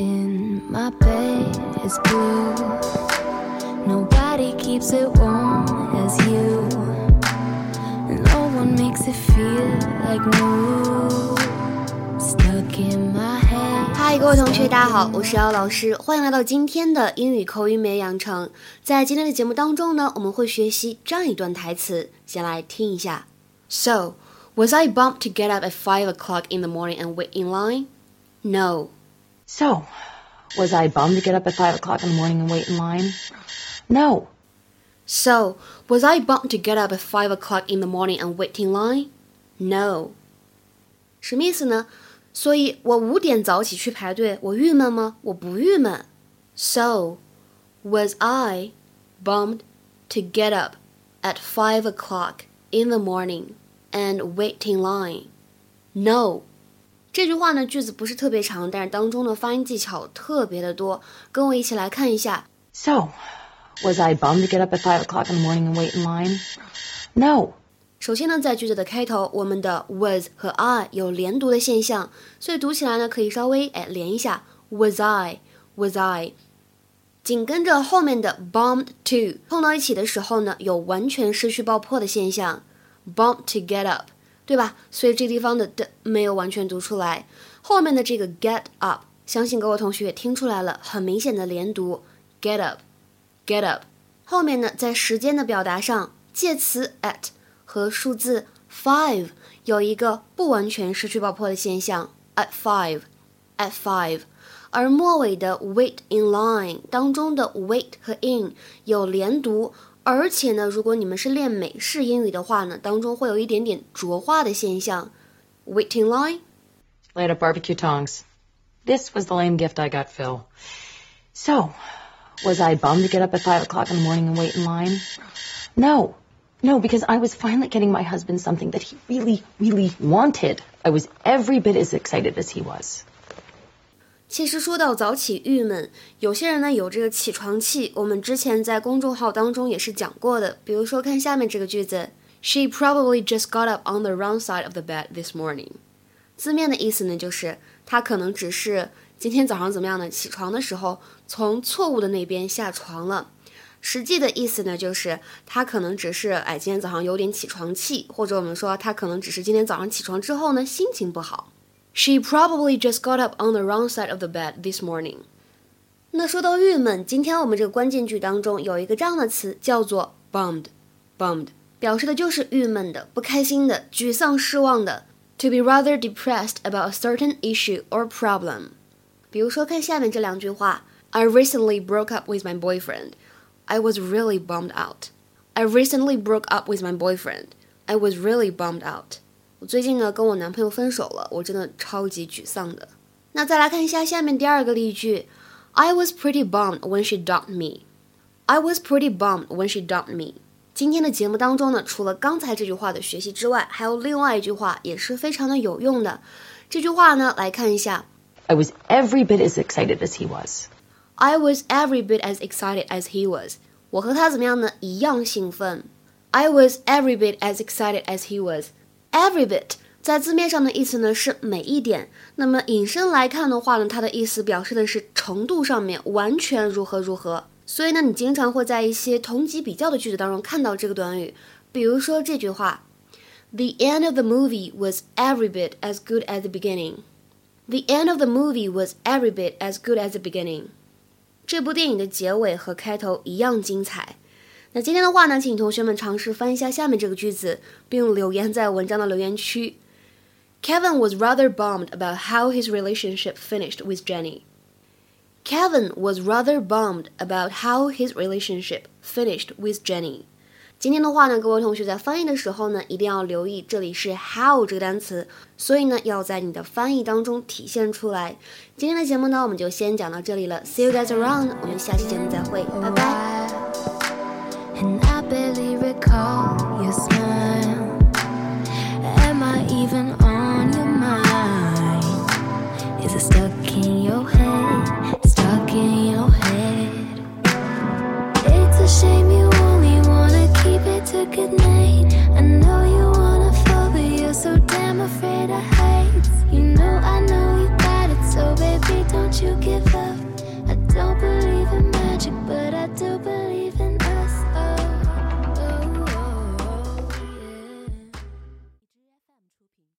in my bed is blue. Nobody keeps it warm as you. No one makes it feel like new. Stuck in my head. Hi，各位同学，大家好，我是姚老师，欢迎来到今天的英语口语美养成。在今天的节目当中呢，我们会学习这样一段台词，先来听一下。So, was I bummed to get up at five o'clock in the morning and wait in line? No. So, was I bummed to get up at five o'clock in the morning and wait in line? No. So, was I bumped to get up at five o'clock in the morning and wait in line? No. 什么意思呢？所以我五点早起去排队，我郁闷吗？我不郁闷。So, was I bummed to get up at five o'clock in the morning and wait in line? No. 这句话呢，句子不是特别长，但是当中的发音技巧特别的多。跟我一起来看一下。So, was I bummed to get up at five o'clock in the morning and wait in line? No. 首先呢，在句子的开头，我们的 was 和 I 有连读的现象，所以读起来呢，可以稍微哎连一下 was I was I。紧跟着后面的 bummed to 碰到一起的时候呢，有完全失去爆破的现象，bump to get up，对吧？所以这地方的的没有完全读出来，后面的这个 get up，相信各位同学也听出来了，很明显的连读 get up get up。后面呢，在时间的表达上，介词 at 和数字 five 有一个不完全失去爆破的现象，at five at five。而末尾的 wait in line 当中的 wait 和 in 有连读，而且呢，如果你们是练美式英语的话呢，当中会有一点点浊化的现象。wait in line Light up barbecue tongs. This was the lame gift I got Phil. So, was I bummed to get up at five o'clock in the morning and wait in line? No. No, because I was finally getting my husband something that he really, really wanted. I was every bit as excited as he was. 其实说到早起郁闷，有些人呢有这个起床气，我们之前在公众号当中也是讲过的。比如说看下面这个句子，She probably just got up on the wrong side of the bed this morning。字面的意思呢就是她可能只是今天早上怎么样呢？起床的时候从错误的那边下床了。实际的意思呢就是她可能只是哎今天早上有点起床气，或者我们说她可能只是今天早上起床之后呢心情不好。She probably just got up on the wrong side of the bed this morning。那说到郁闷，今天我们这个关键句当中有一个这样的词叫做 bummed。bummed 表示的就是郁闷的、不开心的、沮丧、失望的。To be rather depressed about a certain issue or problem。比如说，看下面这两句话：I recently broke up with my boyfriend. I was really bummed out. I recently broke up with my boyfriend. I was really bummed out. 我最近呢跟我男朋友分手了，我真的超级沮丧的。那再来看一下下面第二个例句，I was pretty bummed when she dumped me. I was pretty bummed when she dumped me. 今天的节目当中呢，除了刚才这句话的学习之外，还有另外一句话也是非常的有用的。这句话呢，来看一下 I was every bit as excited as he was. I was every bit as excited as he was. 我和他怎么样呢？一样兴奋。I was every bit as excited as he was. Every bit 在字面上的意思呢是每一点，那么引申来看的话呢，它的意思表示的是程度上面完全如何如何。所以呢，你经常会在一些同级比较的句子当中看到这个短语，比如说这句话：The end of the movie was every bit as good as the beginning. The end of the movie was every bit as good as the beginning. 这部电影的结尾和开头一样精彩。那今天的话呢，请同学们尝试翻一下下面这个句子，并留言在文章的留言区。Kevin was rather bummed about how his relationship finished with Jenny. Kevin was rather bummed about how his relationship finished with Jenny. 今天的话呢，各位同学在翻译的时候呢，一定要留意这里是 how 这个单词，所以呢，要在你的翻译当中体现出来。今天的节目呢，我们就先讲到这里了，See you guys around，我们下期节目再会，拜拜。And I barely recall your smile. Am I even